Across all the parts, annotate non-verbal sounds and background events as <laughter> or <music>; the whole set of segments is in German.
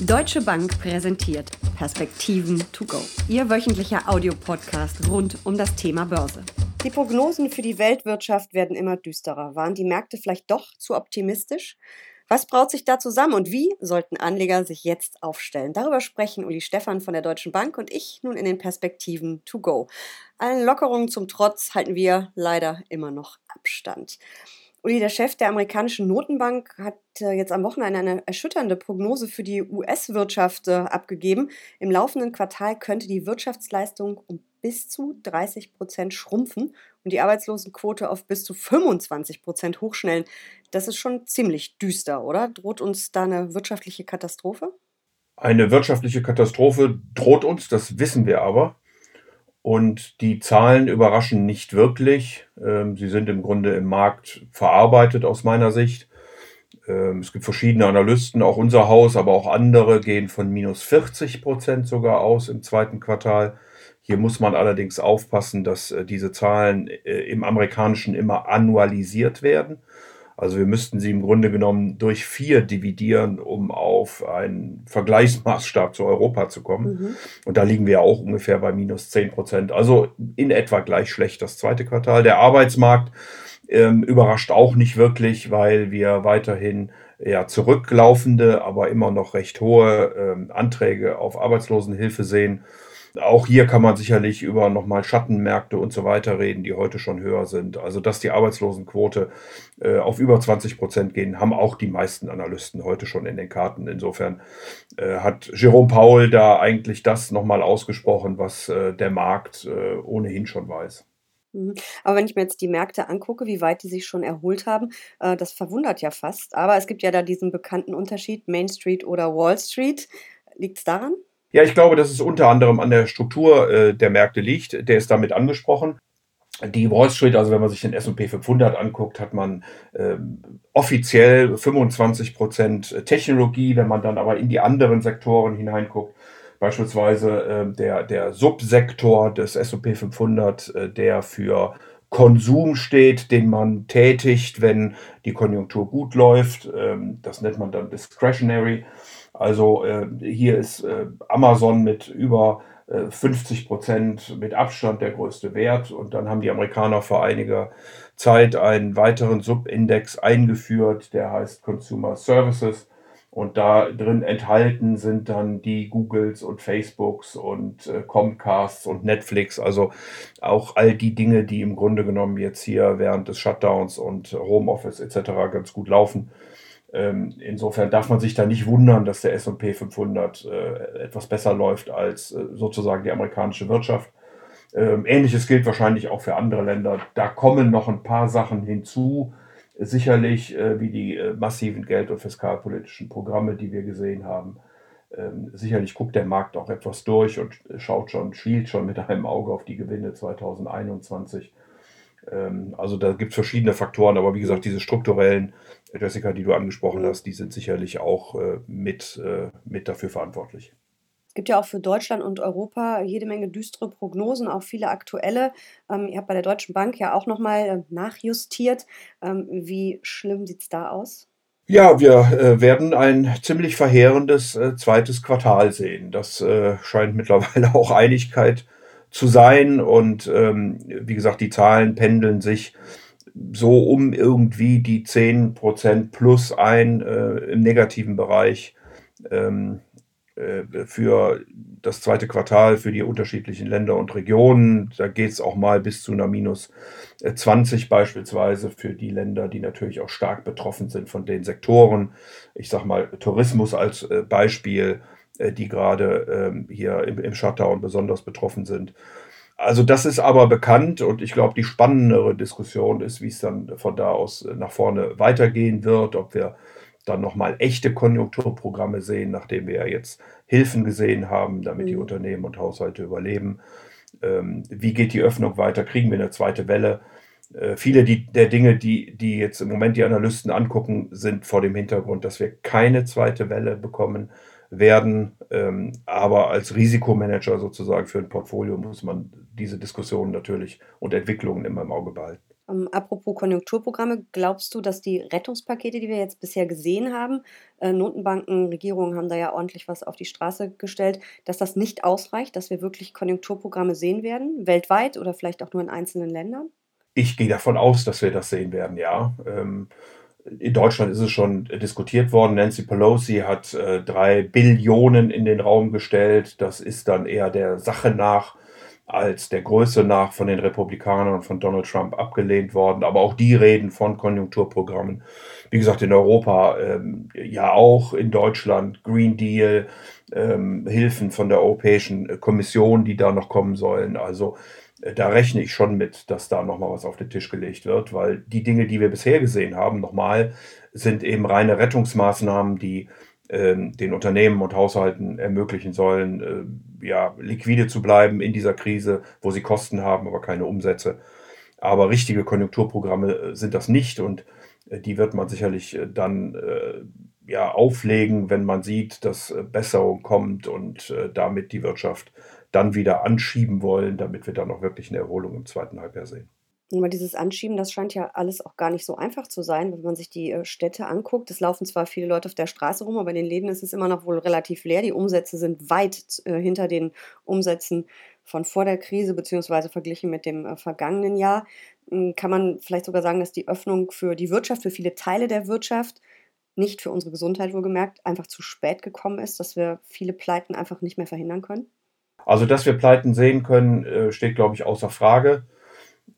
Deutsche Bank präsentiert Perspektiven to go. Ihr wöchentlicher Audiopodcast rund um das Thema Börse. Die Prognosen für die Weltwirtschaft werden immer düsterer. Waren die Märkte vielleicht doch zu optimistisch? Was braut sich da zusammen und wie sollten Anleger sich jetzt aufstellen? Darüber sprechen Uli Stefan von der Deutschen Bank und ich nun in den Perspektiven to go. Allen Lockerungen zum Trotz halten wir leider immer noch Abstand. Uli, der Chef der amerikanischen Notenbank hat äh, jetzt am Wochenende eine erschütternde Prognose für die US-Wirtschaft äh, abgegeben. Im laufenden Quartal könnte die Wirtschaftsleistung um bis zu 30 Prozent schrumpfen und die Arbeitslosenquote auf bis zu 25 Prozent hochschnellen. Das ist schon ziemlich düster, oder? Droht uns da eine wirtschaftliche Katastrophe? Eine wirtschaftliche Katastrophe droht uns, das wissen wir aber. Und die Zahlen überraschen nicht wirklich. Ähm, sie sind im Grunde im Markt verarbeitet aus meiner Sicht. Ähm, es gibt verschiedene Analysten, auch unser Haus, aber auch andere gehen von minus 40 Prozent sogar aus im zweiten Quartal. Hier muss man allerdings aufpassen, dass äh, diese Zahlen äh, im amerikanischen immer annualisiert werden. Also wir müssten sie im Grunde genommen durch vier dividieren, um auf einen Vergleichsmaßstab zu Europa zu kommen. Mhm. Und da liegen wir auch ungefähr bei minus 10 Prozent. Also in etwa gleich schlecht das zweite Quartal. Der Arbeitsmarkt ähm, überrascht auch nicht wirklich, weil wir weiterhin ja, zurücklaufende, aber immer noch recht hohe ähm, Anträge auf Arbeitslosenhilfe sehen. Auch hier kann man sicherlich über nochmal Schattenmärkte und so weiter reden, die heute schon höher sind. Also, dass die Arbeitslosenquote äh, auf über 20 Prozent gehen, haben auch die meisten Analysten heute schon in den Karten. Insofern äh, hat Jerome Paul da eigentlich das nochmal ausgesprochen, was äh, der Markt äh, ohnehin schon weiß. Mhm. Aber wenn ich mir jetzt die Märkte angucke, wie weit die sich schon erholt haben, äh, das verwundert ja fast. Aber es gibt ja da diesen bekannten Unterschied Main Street oder Wall Street. Liegt es daran? Ja, ich glaube, dass es unter anderem an der Struktur äh, der Märkte liegt. Der ist damit angesprochen. Die Wall Street, also wenn man sich den S&P 500 anguckt, hat man ähm, offiziell 25 Prozent Technologie. Wenn man dann aber in die anderen Sektoren hineinguckt, beispielsweise äh, der, der Subsektor des S&P 500, äh, der für Konsum steht, den man tätigt, wenn die Konjunktur gut läuft. Ähm, das nennt man dann Discretionary. Also äh, hier ist äh, Amazon mit über äh, 50 Prozent mit Abstand der größte Wert. Und dann haben die Amerikaner vor einiger Zeit einen weiteren Subindex eingeführt, der heißt Consumer Services. Und da drin enthalten sind dann die Googles und Facebooks und äh, Comcasts und Netflix, also auch all die Dinge, die im Grunde genommen jetzt hier während des Shutdowns und Homeoffice etc. ganz gut laufen. Ähm, insofern darf man sich da nicht wundern, dass der S&P 500 äh, etwas besser läuft als äh, sozusagen die amerikanische Wirtschaft. Ähm, Ähnliches gilt wahrscheinlich auch für andere Länder. Da kommen noch ein paar Sachen hinzu, sicherlich äh, wie die äh, massiven Geld- und fiskalpolitischen Programme, die wir gesehen haben. Ähm, sicherlich guckt der Markt auch etwas durch und schaut schon, schielt schon mit einem Auge auf die Gewinne 2021. Ähm, also da gibt es verschiedene Faktoren, aber wie gesagt, diese strukturellen, Jessica, die du angesprochen hast, die sind sicherlich auch äh, mit, äh, mit dafür verantwortlich. Es gibt ja auch für Deutschland und Europa jede Menge düstere Prognosen, auch viele aktuelle. Ähm, ihr habt bei der Deutschen Bank ja auch nochmal äh, nachjustiert. Ähm, wie schlimm sieht es da aus? Ja, wir äh, werden ein ziemlich verheerendes äh, zweites Quartal sehen. Das äh, scheint mittlerweile <laughs> auch Einigkeit zu sein. Und ähm, wie gesagt, die Zahlen pendeln sich so um irgendwie die 10% plus ein äh, im negativen Bereich ähm, äh, für das zweite Quartal für die unterschiedlichen Länder und Regionen. Da geht es auch mal bis zu einer minus 20 äh, beispielsweise für die Länder, die natürlich auch stark betroffen sind von den Sektoren. Ich sage mal Tourismus als äh, Beispiel äh, die gerade ähm, hier im, im Shutdown besonders betroffen sind. Also das ist aber bekannt und ich glaube, die spannendere Diskussion ist, wie es dann von da aus äh, nach vorne weitergehen wird, ob wir dann nochmal echte Konjunkturprogramme sehen, nachdem wir ja jetzt Hilfen gesehen haben, damit mhm. die Unternehmen und Haushalte überleben. Ähm, wie geht die Öffnung weiter? Kriegen wir eine zweite Welle? Äh, viele die, der Dinge, die, die jetzt im Moment die Analysten angucken, sind vor dem Hintergrund, dass wir keine zweite Welle bekommen werden. Ähm, aber als Risikomanager sozusagen für ein Portfolio muss man diese Diskussionen natürlich und Entwicklungen immer im Auge behalten. Ähm, apropos Konjunkturprogramme, glaubst du, dass die Rettungspakete, die wir jetzt bisher gesehen haben, äh, Notenbanken, Regierungen haben da ja ordentlich was auf die Straße gestellt, dass das nicht ausreicht, dass wir wirklich Konjunkturprogramme sehen werden, weltweit oder vielleicht auch nur in einzelnen Ländern? Ich gehe davon aus, dass wir das sehen werden, ja. Ähm, in Deutschland ist es schon diskutiert worden. Nancy Pelosi hat äh, drei Billionen in den Raum gestellt. Das ist dann eher der Sache nach als der Größe nach von den Republikanern und von Donald Trump abgelehnt worden. Aber auch die reden von Konjunkturprogrammen. Wie gesagt, in Europa ähm, ja auch, in Deutschland Green Deal, ähm, Hilfen von der Europäischen Kommission, die da noch kommen sollen. Also da rechne ich schon mit, dass da nochmal was auf den Tisch gelegt wird, weil die Dinge, die wir bisher gesehen haben, nochmal, sind eben reine Rettungsmaßnahmen, die ähm, den Unternehmen und Haushalten ermöglichen sollen, äh, ja, liquide zu bleiben in dieser Krise, wo sie Kosten haben, aber keine Umsätze. Aber richtige Konjunkturprogramme äh, sind das nicht und äh, die wird man sicherlich äh, dann äh, ja, auflegen, wenn man sieht, dass äh, Besserung kommt und damit die Wirtschaft dann wieder anschieben wollen, damit wir dann auch wirklich eine Erholung im zweiten Halbjahr sehen. Aber dieses Anschieben, das scheint ja alles auch gar nicht so einfach zu sein, wenn man sich die äh, Städte anguckt. Es laufen zwar viele Leute auf der Straße rum, aber in den Läden ist es immer noch wohl relativ leer. Die Umsätze sind weit äh, hinter den Umsätzen von vor der Krise, beziehungsweise verglichen mit dem äh, vergangenen Jahr. Hm, kann man vielleicht sogar sagen, dass die Öffnung für die Wirtschaft, für viele Teile der Wirtschaft, nicht für unsere Gesundheit wohlgemerkt, einfach zu spät gekommen ist, dass wir viele Pleiten einfach nicht mehr verhindern können? Also, dass wir Pleiten sehen können, äh, steht, glaube ich, außer Frage.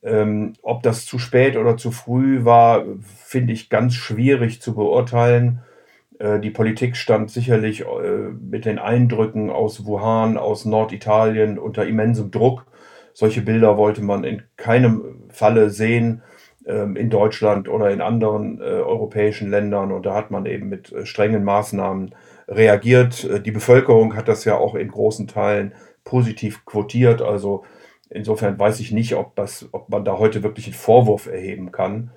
Ähm, ob das zu spät oder zu früh war, finde ich ganz schwierig zu beurteilen. Äh, die Politik stand sicherlich äh, mit den Eindrücken aus Wuhan, aus Norditalien unter immensem Druck. Solche Bilder wollte man in keinem Falle sehen ähm, in Deutschland oder in anderen äh, europäischen Ländern. Und da hat man eben mit äh, strengen Maßnahmen reagiert. Äh, die Bevölkerung hat das ja auch in großen Teilen positiv quotiert. Also Insofern weiß ich nicht, ob, das, ob man da heute wirklich einen Vorwurf erheben kann.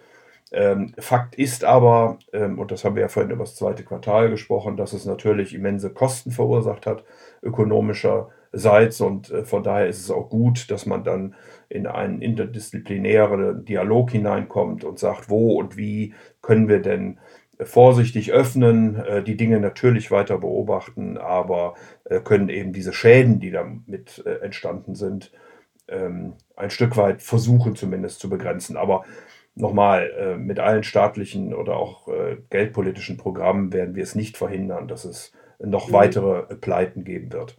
Ähm, Fakt ist aber, ähm, und das haben wir ja vorhin über das zweite Quartal gesprochen, dass es natürlich immense Kosten verursacht hat, ökonomischerseits. Und äh, von daher ist es auch gut, dass man dann in einen interdisziplinären Dialog hineinkommt und sagt, wo und wie können wir denn vorsichtig öffnen, äh, die Dinge natürlich weiter beobachten, aber äh, können eben diese Schäden, die damit äh, entstanden sind, ähm, ein Stück weit versuchen zumindest zu begrenzen. Aber nochmal, äh, mit allen staatlichen oder auch äh, geldpolitischen Programmen werden wir es nicht verhindern, dass es noch mhm. weitere Pleiten geben wird.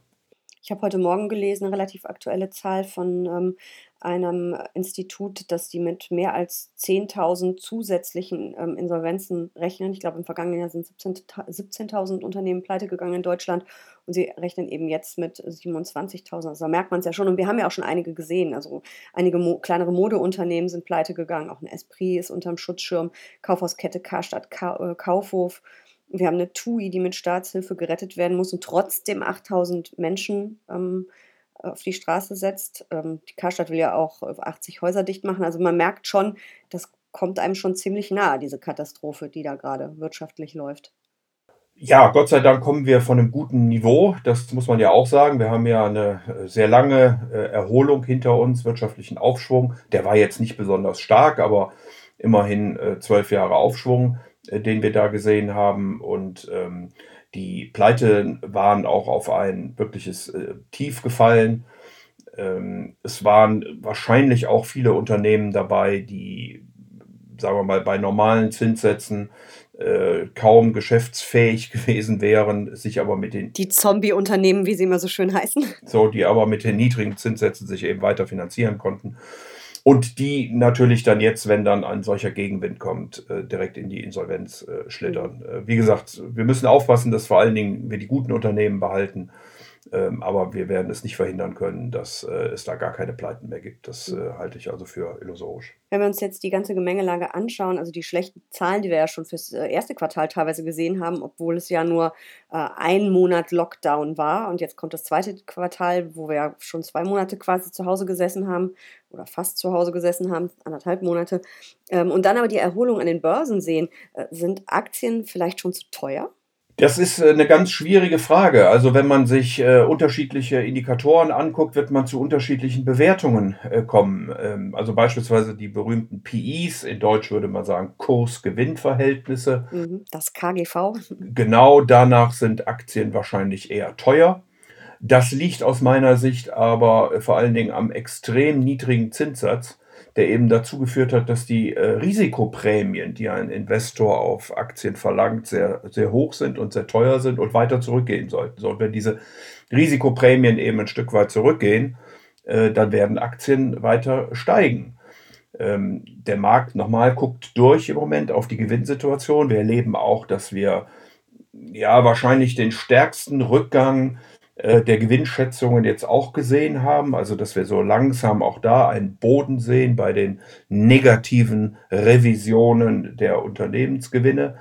Ich habe heute Morgen gelesen, eine relativ aktuelle Zahl von ähm, einem Institut, dass die mit mehr als 10.000 zusätzlichen ähm, Insolvenzen rechnen. Ich glaube, im vergangenen Jahr sind 17.000 17 Unternehmen pleite gegangen in Deutschland und sie rechnen eben jetzt mit 27.000. Also da merkt man es ja schon. Und wir haben ja auch schon einige gesehen. Also einige mo kleinere Modeunternehmen sind pleite gegangen. Auch ein Esprit ist unterm Schutzschirm. Kaufhauskette Karstadt, Ka äh, Kaufhof wir haben eine TUI, die mit Staatshilfe gerettet werden muss und trotzdem 8000 Menschen ähm, auf die Straße setzt. Ähm, die Karstadt will ja auch 80 Häuser dicht machen. Also man merkt schon, das kommt einem schon ziemlich nahe, diese Katastrophe, die da gerade wirtschaftlich läuft. Ja, Gott sei Dank kommen wir von einem guten Niveau. Das muss man ja auch sagen. Wir haben ja eine äh, sehr lange äh, Erholung hinter uns, wirtschaftlichen Aufschwung. Der war jetzt nicht besonders stark, aber immerhin äh, zwölf Jahre Aufschwung. Äh, den wir da gesehen haben. Und ähm, die Pleite waren auch auf ein wirkliches äh, Tief gefallen. Ähm, es waren wahrscheinlich auch viele Unternehmen dabei, die, sagen wir mal, bei normalen Zinssätzen äh, kaum geschäftsfähig <laughs> gewesen wären, sich aber mit den... Die Zombie-Unternehmen, wie sie immer so schön heißen. So, die aber mit den niedrigen Zinssätzen sich eben weiter finanzieren konnten. Und die natürlich dann jetzt, wenn dann ein solcher Gegenwind kommt, äh, direkt in die Insolvenz äh, schlittern. Mhm. Äh, wie gesagt, wir müssen aufpassen, dass vor allen Dingen wir die guten Unternehmen behalten ähm, aber wir werden es nicht verhindern können, dass äh, es da gar keine Pleiten mehr gibt. Das äh, halte ich also für illusorisch. Wenn wir uns jetzt die ganze Gemengelage anschauen, also die schlechten Zahlen, die wir ja schon fürs äh, erste Quartal teilweise gesehen haben, obwohl es ja nur äh, ein Monat Lockdown war und jetzt kommt das zweite Quartal, wo wir ja schon zwei Monate quasi zu Hause gesessen haben oder fast zu Hause gesessen haben, anderthalb Monate, ähm, und dann aber die Erholung an den Börsen sehen, äh, sind Aktien vielleicht schon zu teuer? Das ist äh, eine ganz schwierige Frage. Also wenn man sich äh, unterschiedliche Indikatoren anguckt, wird man zu unterschiedlichen Bewertungen äh, kommen. Ähm, also beispielsweise die berühmten PIs, in Deutsch würde man sagen Kurs-Gewinn-Verhältnisse. Mhm, das KGV. <laughs> Genau danach sind Aktien wahrscheinlich eher teuer. Das liegt aus meiner Sicht aber äh, vor allen Dingen am extrem niedrigen Zinssatz der eben dazu geführt hat, dass die äh, Risikoprämien, die ein Investor auf Aktien verlangt, sehr, sehr hoch sind und sehr teuer sind und weiter zurückgehen sollten. So, und wenn diese Risikoprämien eben ein Stück weit zurückgehen, äh, dann werden Aktien weiter steigen. Ähm, der Markt nochmal guckt durch im Moment auf die Gewinnsituation. Wir erleben auch, dass wir ja wahrscheinlich den stärksten Rückgang äh, der Gewinnschätzungen jetzt auch gesehen haben. Also dass wir so langsam auch da einen Boden sehen bei den negativen Revisionen der Unternehmensgewinne.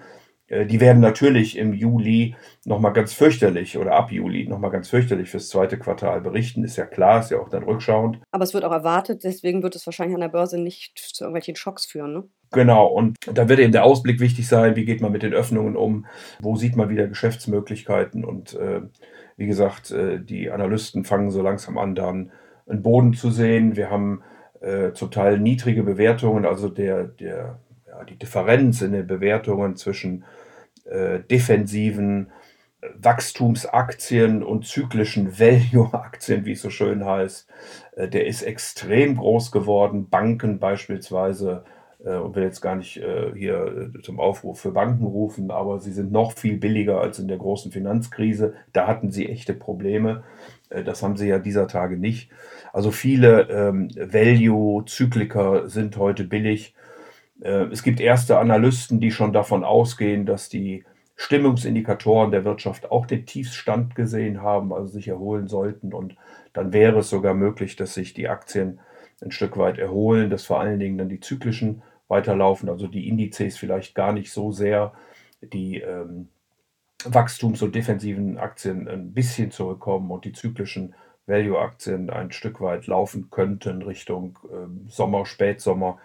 Äh, die werden natürlich im Juli nochmal ganz fürchterlich oder ab Juli nochmal ganz fürchterlich fürs zweite Quartal berichten. Ist ja klar, ist ja auch dann rückschauend. Aber es wird auch erwartet, deswegen wird es wahrscheinlich an der Börse nicht zu irgendwelchen Schocks führen. Ne? Genau, und da wird eben der Ausblick wichtig sein, wie geht man mit den Öffnungen um, wo sieht man wieder Geschäftsmöglichkeiten und äh, wie gesagt, äh, die Analysten fangen so langsam an, dann einen Boden zu sehen. Wir haben äh, zum Teil niedrige Bewertungen, also der, der, ja, die Differenz in den Bewertungen zwischen äh, defensiven äh, Wachstumsaktien und zyklischen Value-Aktien, wie es so schön heißt, äh, der ist extrem groß geworden. Banken beispielsweise und will jetzt gar nicht äh, hier äh, zum Aufruf für Banken rufen, aber sie sind noch viel billiger als in der großen Finanzkrise. Da hatten sie echte Probleme. Das haben sie ja dieser Tage nicht. Also viele ähm, Value-Zykliker sind heute billig. Äh, es gibt erste Analysten, die schon davon ausgehen, dass die Stimmungsindikatoren der Wirtschaft auch den Tiefstand gesehen haben, also sich erholen sollten. Und dann wäre es sogar möglich, dass sich die Aktien ein Stück weit erholen, dass vor allen Dingen dann die zyklischen weiterlaufen, also die Indizes vielleicht gar nicht so sehr, die ähm, Wachstums- und defensiven Aktien ein bisschen zurückkommen und die zyklischen Value-Aktien ein Stück weit laufen könnten Richtung äh, Sommer, Spätsommer.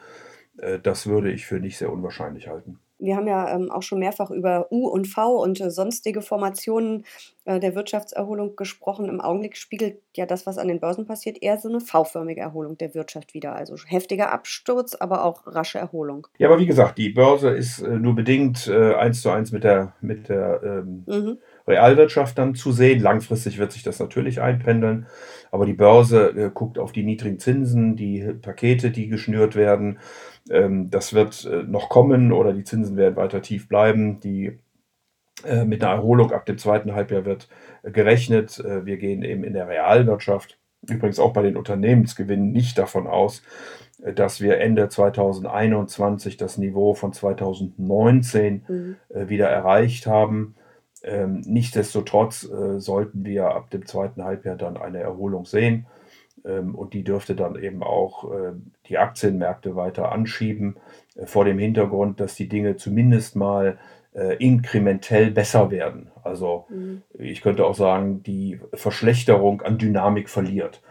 Äh, das würde ich für nicht sehr unwahrscheinlich halten. Wir haben ja ähm, auch schon mehrfach über U und V und äh, sonstige Formationen äh, der Wirtschaftserholung gesprochen. Im Augenblick spiegelt ja das, was an den Börsen passiert, eher so eine V-förmige Erholung der Wirtschaft wieder. Also heftiger Absturz, aber auch rasche Erholung. Ja, aber wie gesagt, die Börse ist äh, nur bedingt äh, eins zu eins mit der, mit der ähm, mhm. Realwirtschaft dann zu sehen. Langfristig wird sich das natürlich einpendeln. Aber die Börse äh, guckt auf die niedrigen Zinsen, die Pakete, die geschnürt werden. Ähm, das wird äh, noch kommen oder die Zinsen werden weiter tief bleiben. Die äh, mit einer Erholung ab dem zweiten Halbjahr wird äh, gerechnet. Äh, wir gehen eben in der Realwirtschaft, übrigens auch bei den Unternehmensgewinnen, nicht davon aus, äh, dass wir Ende 2021 das Niveau von 2019 mhm. wieder erreicht haben. Ähm, nichtsdestotrotz äh, sollten wir ab dem zweiten Halbjahr dann eine Erholung sehen. Ähm, und die dürfte dann eben auch äh, die Aktienmärkte weiter anschieben, äh, vor dem Hintergrund, dass die Dinge zumindest mal äh, inkrementell besser werden. Also mhm. ich könnte auch sagen, die Verschlechterung an Dynamik verliert.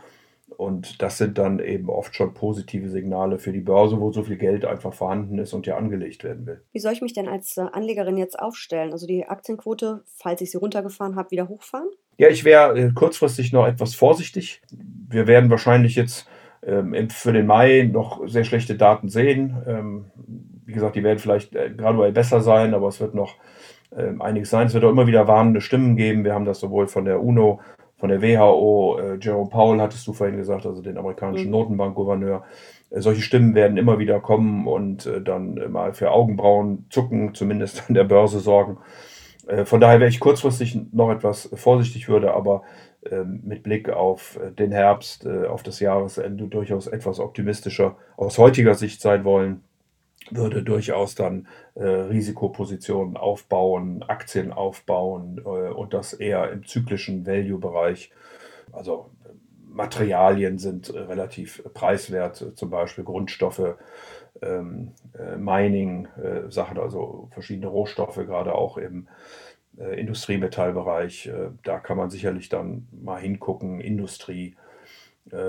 Und das sind dann eben oft schon positive Signale für die Börse, wo so viel Geld einfach vorhanden ist und ja angelegt werden will. Wie soll ich mich denn als äh, Anlegerin jetzt aufstellen? Also die Aktienquote, falls ich sie runtergefahren habe, wieder hochfahren? Ja, ich wäre äh, kurzfristig noch etwas vorsichtig. Wir werden wahrscheinlich jetzt ähm, für den Mai noch sehr schlechte Daten sehen. Ähm, wie gesagt, die werden vielleicht äh, graduell besser sein, aber es wird noch ähm, einiges sein. Es wird auch immer wieder warnende Stimmen geben. Wir haben das sowohl von der UNO von der WHO, äh, Jerome Powell hattest du vorhin gesagt, also den amerikanischen mhm. Notenbankgouverneur. Äh, solche Stimmen werden immer wieder kommen und äh, dann mal für Augenbrauen zucken, zumindest an der Börse sorgen. Äh, von daher wäre ich kurzfristig noch etwas vorsichtig, würde aber ähm, mit Blick auf äh, den Herbst, äh, auf das Jahresende durchaus etwas optimistischer aus heutiger Sicht sein wollen würde durchaus dann äh, Risikopositionen aufbauen, Aktien aufbauen äh, und das eher im zyklischen Value-Bereich. Also Materialien sind äh, relativ preiswert, zum Beispiel Grundstoffe, ähm, äh, Mining, äh, also verschiedene Rohstoffe, gerade auch im äh, Industriemetallbereich. da kann man sicherlich dann mal hingucken, Industrie,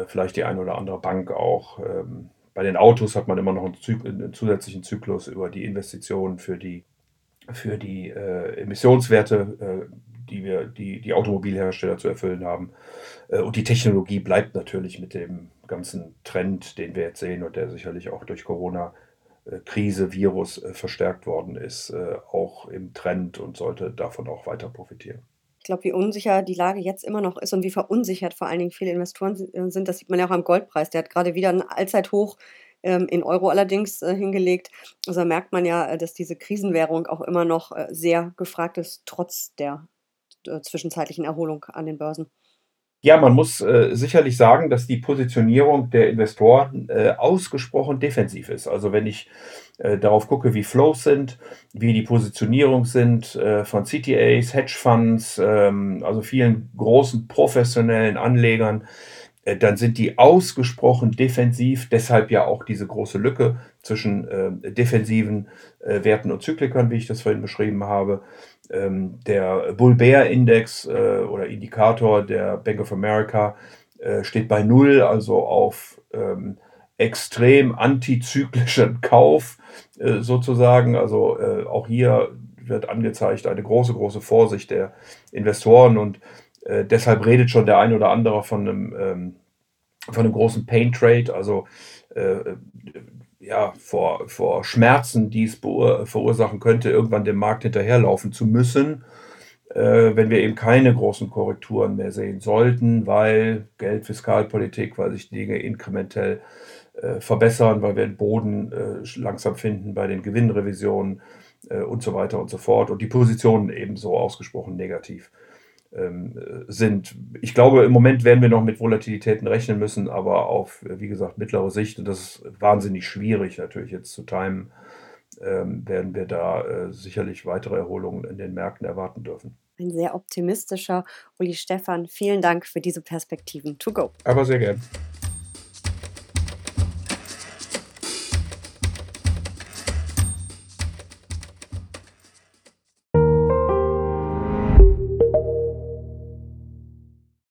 vielleicht die eine oder andere Bank auch. Ähm, bei den Autos hat man immer noch einen, Zyk einen zusätzlichen Zyklus über die Investitionen für die für die äh, Emissionswerte, äh, die wir, die, die Automobilhersteller zu erfüllen haben. Äh, und die Technologie bleibt natürlich mit dem ganzen Trend, den wir jetzt sehen und der sicherlich auch durch Corona Krise, Virus verstärkt worden ist, auch im Trend und sollte davon auch weiter profitieren. Ich glaube, wie unsicher die Lage jetzt immer noch ist und wie verunsichert vor allen Dingen viele Investoren sind, das sieht man ja auch am Goldpreis. Der hat gerade wieder ein Allzeithoch ähm, in Euro allerdings äh, hingelegt. Also merkt man ja, äh, dass diese Krisenwährung auch immer noch äh, sehr gefragt ist, trotz der zwischenzeitlichen Erholung an den Börsen. Ja, man muss äh, sicherlich sagen, dass die Positionierung der Investoren äh, ausgesprochen defensiv ist. Also wenn ich äh, darauf gucke, wie Flows sind, wie die Positionierung sind von CTAs, Hedgefonds, ähm, also vielen großen professionellen Anlegern, äh, dann sind die ausgesprochen defensiv, deshalb ja auch diese große Lücke zwischen äh, defensiven äh, Werten und Zyklikern, wie ich das vorhin beschrieben habe. Ähm, der Bull Bear Index äh, oder Indikator der Bank of America äh, steht bei Null, also auf ähm, extrem antizyklischen <laughs> Kauf äh, sozusagen. Also auch hier wird angezeigt eine große, große Vorsicht der Investoren und äh, deshalb redet schon der ein oder andere von einem, ähm, von einem großen Pain Trade, also äh, ja, vor, vor Schmerzen, die es verursachen könnte, irgendwann dem Markt hinterherlaufen zu müssen, äh, wenn wir eben keine großen Korrekturen mehr sehen sollten, weil Geld, Fiskalpolitik, weil sich Dinge inkrementell äh, verbessern, weil wir den Boden äh, langsam finden bei den Gewinnrevisionen äh, und so weiter und so fort. Und die Positionen eben so ausgesprochen negativ sind. Ich glaube, im Moment werden wir noch mit Volatilitäten rechnen müssen, aber auf, wie gesagt, mittlere Sicht, und das ist wahnsinnig schwierig natürlich jetzt zu timen, ähm, werden wir da äh, sicherlich weitere Erholungen in den Märkten erwarten dürfen. Ein sehr optimistischer Uli Stefan. Vielen Dank für diese Perspektiven. To go. Aber sehr gern.